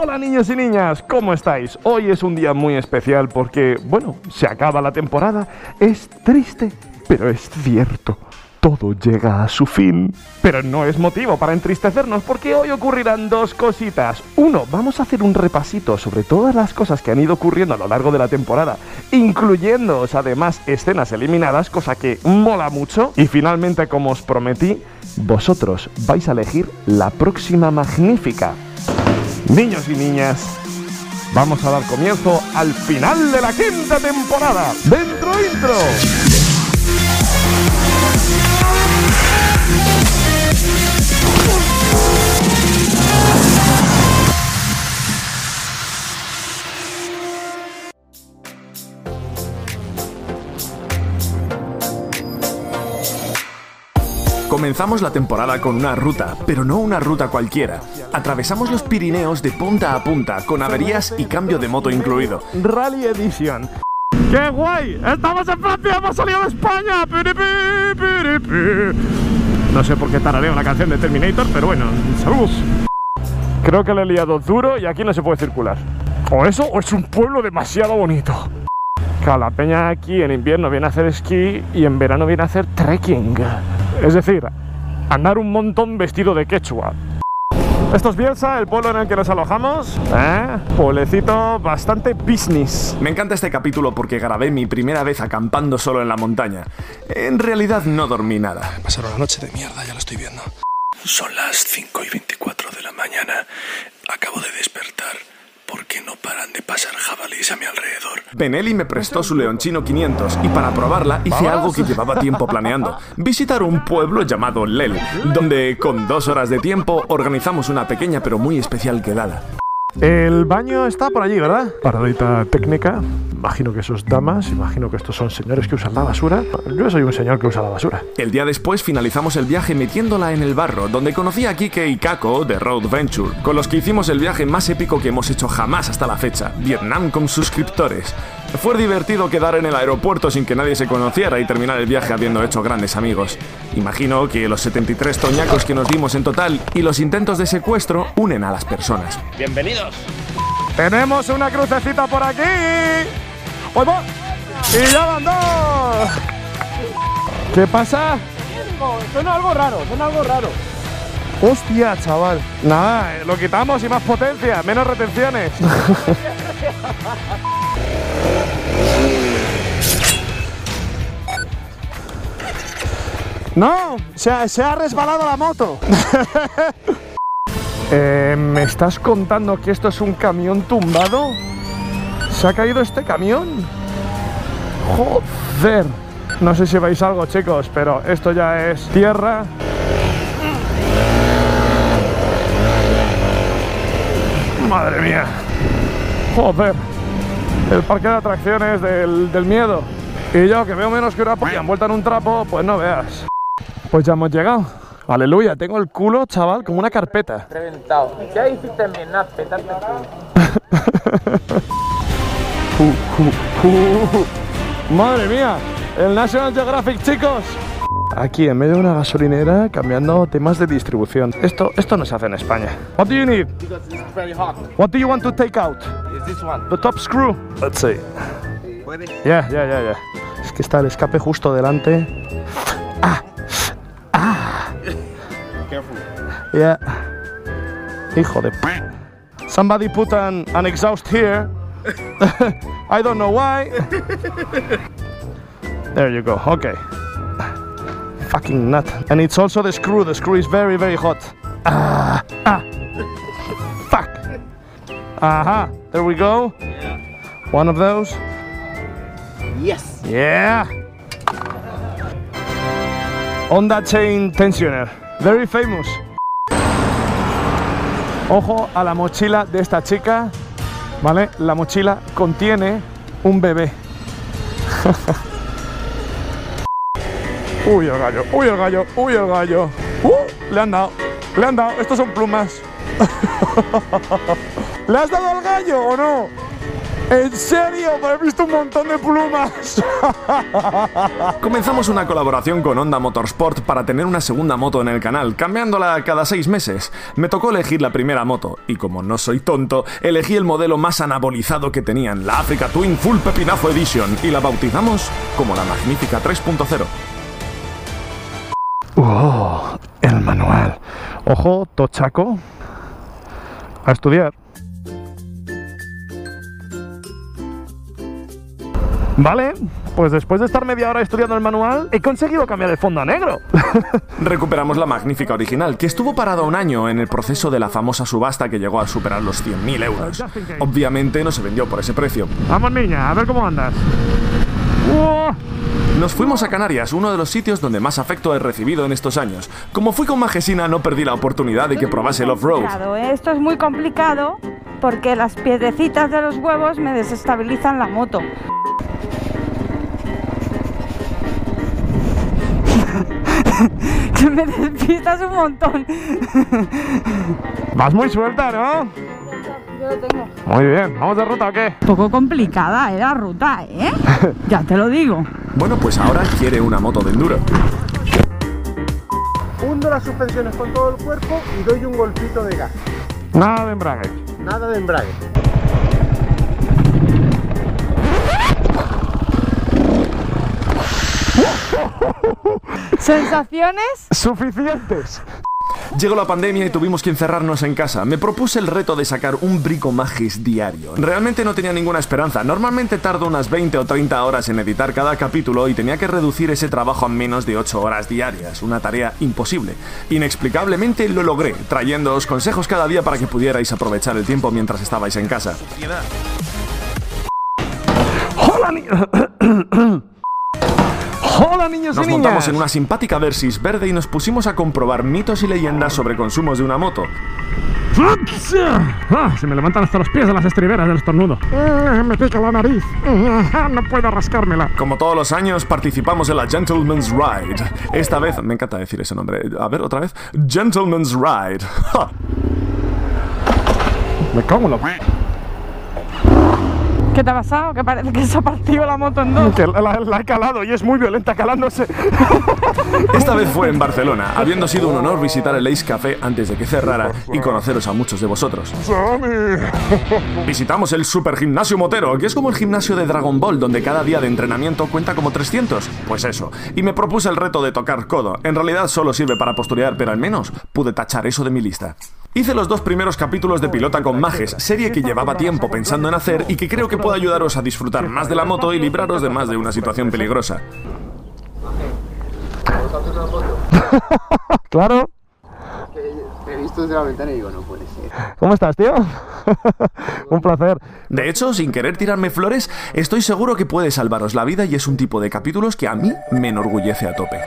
Hola niños y niñas, ¿cómo estáis? Hoy es un día muy especial porque, bueno, se acaba la temporada. Es triste, pero es cierto. Todo llega a su fin. Pero no es motivo para entristecernos porque hoy ocurrirán dos cositas. Uno, vamos a hacer un repasito sobre todas las cosas que han ido ocurriendo a lo largo de la temporada, incluyendo además escenas eliminadas, cosa que mola mucho. Y finalmente, como os prometí, vosotros vais a elegir la próxima magnífica. Niños y niñas, vamos a dar comienzo al final de la quinta temporada. ¡Dentro intro! Comenzamos la temporada con una ruta, pero no una ruta cualquiera. Atravesamos los Pirineos de punta a punta, con averías y cambio de moto incluido. Rally Edition. ¡Qué guay! ¡Estamos en Francia! ¡Hemos salido de España! ¡Piripi, piripi! No sé por qué tarareo la canción de Terminator, pero bueno, ¡salud! Creo que le he liado duro y aquí no se puede circular. O eso, o es un pueblo demasiado bonito. Claro, la peña aquí en invierno viene a hacer esquí y en verano viene a hacer trekking. Es decir, andar un montón vestido de quechua. Esto es Bielsa, el pueblo en el que nos alojamos. ¿Eh? Pueblecito bastante business. Me encanta este capítulo porque grabé mi primera vez acampando solo en la montaña. En realidad no dormí nada. Pasaron una noche de mierda, ya lo estoy viendo. Son las 5 y 24 de la mañana. Acabo de despertar porque no paran de pasar jabalíes a mi alrededor. Benelli me prestó su Leonchino 500 y para probarla hice algo que llevaba tiempo planeando. Visitar un pueblo llamado Lel, donde con dos horas de tiempo organizamos una pequeña pero muy especial quedada. El baño está por allí, ¿verdad? Paradita técnica. Imagino que esos damas, imagino que estos son señores que usan la basura. Yo soy un señor que usa la basura. El día después finalizamos el viaje metiéndola en el barro, donde conocí a Kike y Kako de Road Venture, con los que hicimos el viaje más épico que hemos hecho jamás hasta la fecha, Vietnam con suscriptores. Fue divertido quedar en el aeropuerto sin que nadie se conociera y terminar el viaje habiendo hecho grandes amigos. Imagino que los 73 toñacos que nos dimos en total y los intentos de secuestro unen a las personas. Bienvenidos. Tenemos una crucecita por aquí. ¡Ahí va! Y ya van dos. ¿Qué pasa? Suena algo raro, suena algo raro. Hostia, chaval. Nada, eh, lo quitamos y más potencia, menos retenciones. No, se se ha resbalado la moto. Eh, ¿Me estás contando que esto es un camión tumbado? ¿Se ha caído este camión? Joder. No sé si veis algo, chicos, pero esto ya es tierra. Madre mía. Joder. El parque de atracciones del, del miedo. Y yo, que veo menos que una polla envuelta en un trapo, pues no veas. Pues ya hemos llegado. Aleluya, tengo el culo, chaval, como una carpeta. Reventado. ¿Qué hiciste en Vietnam? Petarte el culo. Uh, uh, uh. Madre mía, el National Geographic, chicos. Aquí en medio de una gasolinera cambiando temas de distribución. Esto, esto no se hace en España. What do you need? Because it's very hot. What do you want to take out? Is this one? The top screw. Let's see. Ya, ya, ya, ya. Es que está el escape justo delante. Careful. Yeah. Hijo de. Somebody put an, an exhaust here. I don't know why. there you go. Okay. Fucking nut. And it's also the screw. The screw is very, very hot. Ah. Ah. Fuck. Aha. There we go. One of those. Yes. Yeah. Honda Chain Tensioner. Very famous. Ojo a la mochila de esta chica. ¿Vale? La mochila contiene un bebé. uy, el gallo, uy, el gallo, uy, el gallo. Uh, le han dado, le han dado. Estos son plumas. ¿Le has dado al gallo o no? ¿En serio? Me he visto un montón de plumas. Comenzamos una colaboración con Honda Motorsport para tener una segunda moto en el canal, cambiándola cada seis meses. Me tocó elegir la primera moto, y como no soy tonto, elegí el modelo más anabolizado que tenían, la Africa Twin Full Pepinazo Edition, y la bautizamos como la Magnífica 3.0. Oh, el manual. Ojo, tochaco. A estudiar. Vale, pues después de estar media hora estudiando el manual, he conseguido cambiar el fondo a negro. Recuperamos la magnífica original, que estuvo parada un año en el proceso de la famosa subasta que llegó a superar los 100.000 euros. Obviamente no se vendió por ese precio. Vamos, niña, a ver cómo andas. ¡Uah! Nos fuimos a Canarias, uno de los sitios donde más afecto he recibido en estos años. Como fui con Majesina, no perdí la oportunidad de que probase el off-road. ¿eh? Esto es muy complicado porque las piedrecitas de los huevos me desestabilizan la moto. Que me despistas un montón. Vas muy suelta, ¿no? Yo lo tengo. Muy bien, ¿vamos de ruta o qué? Poco complicada, ¿eh? La ruta, ¿eh? ya te lo digo. Bueno, pues ahora quiere una moto de enduro. Hundo las suspensiones con todo el cuerpo y doy un golpito de gas. Nada de embrague. Nada de embrague. ¿Sensaciones? Suficientes. Llegó la pandemia y tuvimos que encerrarnos en casa. Me propuse el reto de sacar un brico magis diario. Realmente no tenía ninguna esperanza. Normalmente tardo unas 20 o 30 horas en editar cada capítulo y tenía que reducir ese trabajo a menos de 8 horas diarias. Una tarea imposible. Inexplicablemente lo logré, trayéndoos consejos cada día para que pudierais aprovechar el tiempo mientras estabais en casa. ¡Hola, ni- ¡Hola, niños Nos y niñas! montamos en una simpática Versys verde y nos pusimos a comprobar mitos y leyendas sobre consumos de una moto. Ah, se me levantan hasta los pies de las estriberas del estornudo. Ah, me pica la nariz. Ah, no puedo rascármela. Como todos los años, participamos en la Gentleman's Ride. Esta vez, me encanta decir ese nombre. A ver, otra vez. Gentleman's Ride. Ja. Me cago en la... ¿Qué te ha pasado? Que parece que se ha partido la moto en dos. Que la, la- la he calado y es muy violenta calándose. Esta vez fue en Barcelona, habiendo sido un honor visitar el Ace Café antes de que cerrara y conoceros a muchos de vosotros. Visitamos el Super Gimnasio Motero, que es como el gimnasio de Dragon Ball, donde cada día de entrenamiento cuenta como 300. Pues eso. Y me propuse el reto de tocar codo. En realidad solo sirve para posturear, pero al menos pude tachar eso de mi lista. Hice los dos primeros capítulos de Pilota con Majes, serie que llevaba tiempo pensando en hacer y que creo que puede ayudaros a disfrutar más de la moto y libraros de más de una situación peligrosa. Claro. Te he visto desde la ventana y digo, no puede ser. ¿Cómo estás, tío? un placer. De hecho, sin querer tirarme flores, estoy seguro que puede salvaros la vida y es un tipo de capítulos que a mí me enorgullece a tope.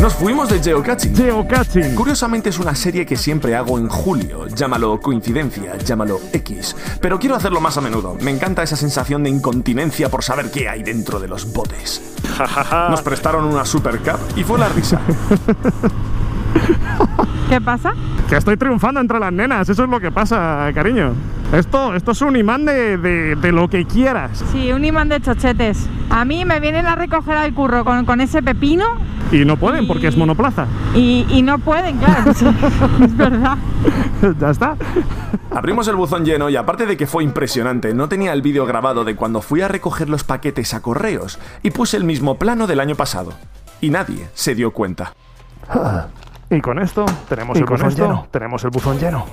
Nos fuimos de geocaching. Geocaching. Curiosamente es una serie que siempre hago en julio. Llámalo coincidencia, llámalo X. Pero quiero hacerlo más a menudo. Me encanta esa sensación de incontinencia por saber qué hay dentro de los botes. Nos prestaron una Super Cup y fue la risa. ¿Qué pasa? Que estoy triunfando entre las nenas, eso es lo que pasa, cariño. Esto, esto es un imán de, de- de lo que quieras. Sí, un imán de chochetes. A mí me vienen a recoger al curro con, con ese pepino Y no pueden porque es Y- monoplaza. y, y no pueden, claro. es verdad. ya está. Abrimos el buzón lleno y aparte de que fue impresionante, no tenía el vídeo grabado de cuando fui a recoger los paquetes a correos y puse el mismo plano del año pasado. Y nadie se dio cuenta. Y con esto tenemos Y el con buzón esto lleno. Tenemos el buzón lleno.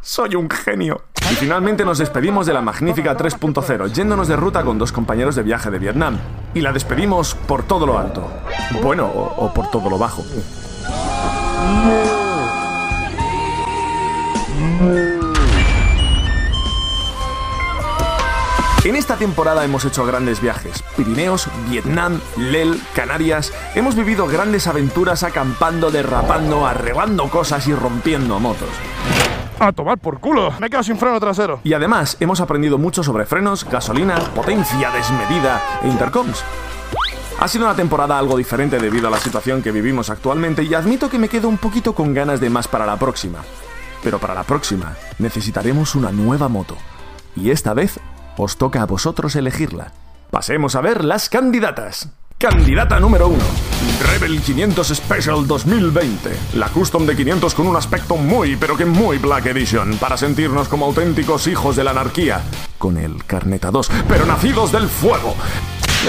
¡Soy un genio! Y finalmente nos despedimos de la magnífica 3.0, yéndonos de ruta con dos compañeros de viaje de Vietnam. Y la despedimos por todo lo alto. Bueno, o, o por todo lo bajo. En esta temporada hemos hecho grandes viajes. Pirineos, Vietnam, Lel, Canarias. Hemos vivido grandes aventuras acampando, derrapando, arrebando cosas y rompiendo motos. A tomar por culo. Me he quedado sin freno trasero. Y además hemos aprendido mucho sobre frenos, gasolina, potencia desmedida e intercoms. Ha sido una temporada algo diferente debido a la situación que vivimos actualmente y admito que me quedo un poquito con ganas de más para la próxima. Pero para la próxima necesitaremos una nueva moto. Y esta vez os toca a vosotros elegirla. Pasemos a ver las candidatas. Candidata número 1. Rebel 500 Special 2020. La custom de 500 con un aspecto muy, pero que muy Black Edition, para sentirnos como auténticos hijos de la anarquía. Con el Carneta 2, pero nacidos del fuego.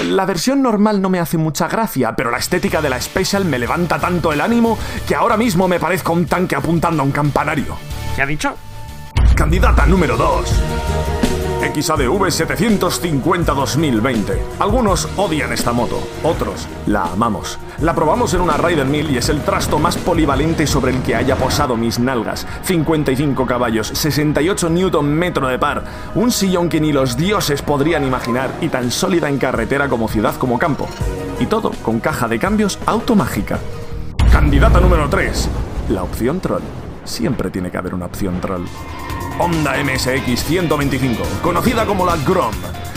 La versión normal no me hace mucha gracia, pero la estética de la Special me levanta tanto el ánimo que ahora mismo me parezco un tanque apuntando a un campanario. ¿Qué ha dicho? Candidata número 2. XADV 750 2020. Algunos odian esta moto, otros la amamos. La probamos en una Rider 1000 y es el trasto más polivalente sobre el que haya posado mis nalgas. 55 caballos, 68 Newton metro de par, un sillón que ni los dioses podrían imaginar y tan sólida en carretera como ciudad como campo. Y todo con caja de cambios automágica. Candidata número 3. La opción troll. Siempre tiene que haber una opción troll. Honda MSX 125, conocida como la Grom.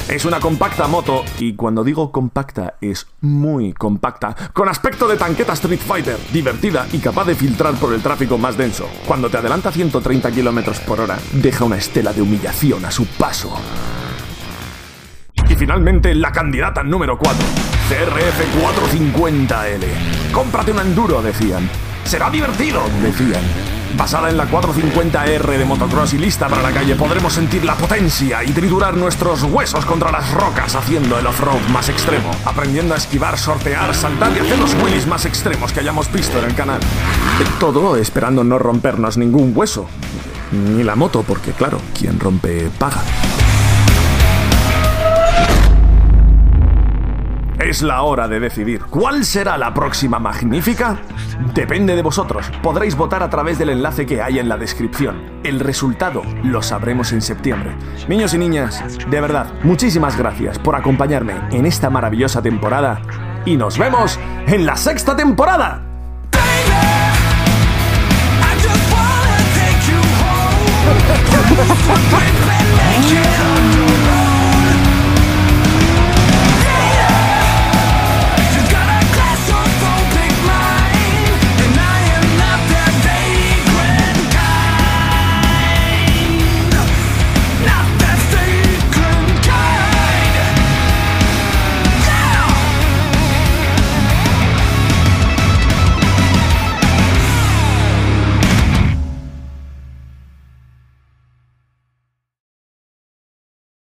Es una compacta moto y cuando digo compacta es muy compacta, con aspecto de tanqueta Street Fighter, divertida y capaz de filtrar por el tráfico más denso. Cuando te adelanta a 130 km por hora, deja una estela de humillación a su paso. Y finalmente la candidata número 4, CRF 450L. Cómprate un enduro, decían. Será divertido, decían. Basada en la 450R de motocross y lista para la calle, podremos sentir la potencia y triturar nuestros huesos contra las rocas haciendo el off-road más extremo, aprendiendo a esquivar, sortear, saltar y hacer los wheelies más extremos que hayamos visto en el canal. Todo esperando no rompernos ningún hueso. Ni la moto, porque claro, quien rompe paga. Es la hora de decidir. ¿Cuál será la próxima magnífica? Depende de vosotros. Podréis votar a través del enlace que hay en la descripción. El resultado lo sabremos en septiembre. Niños y niñas, de verdad, muchísimas gracias por acompañarme en esta maravillosa temporada y nos vemos en la sexta temporada.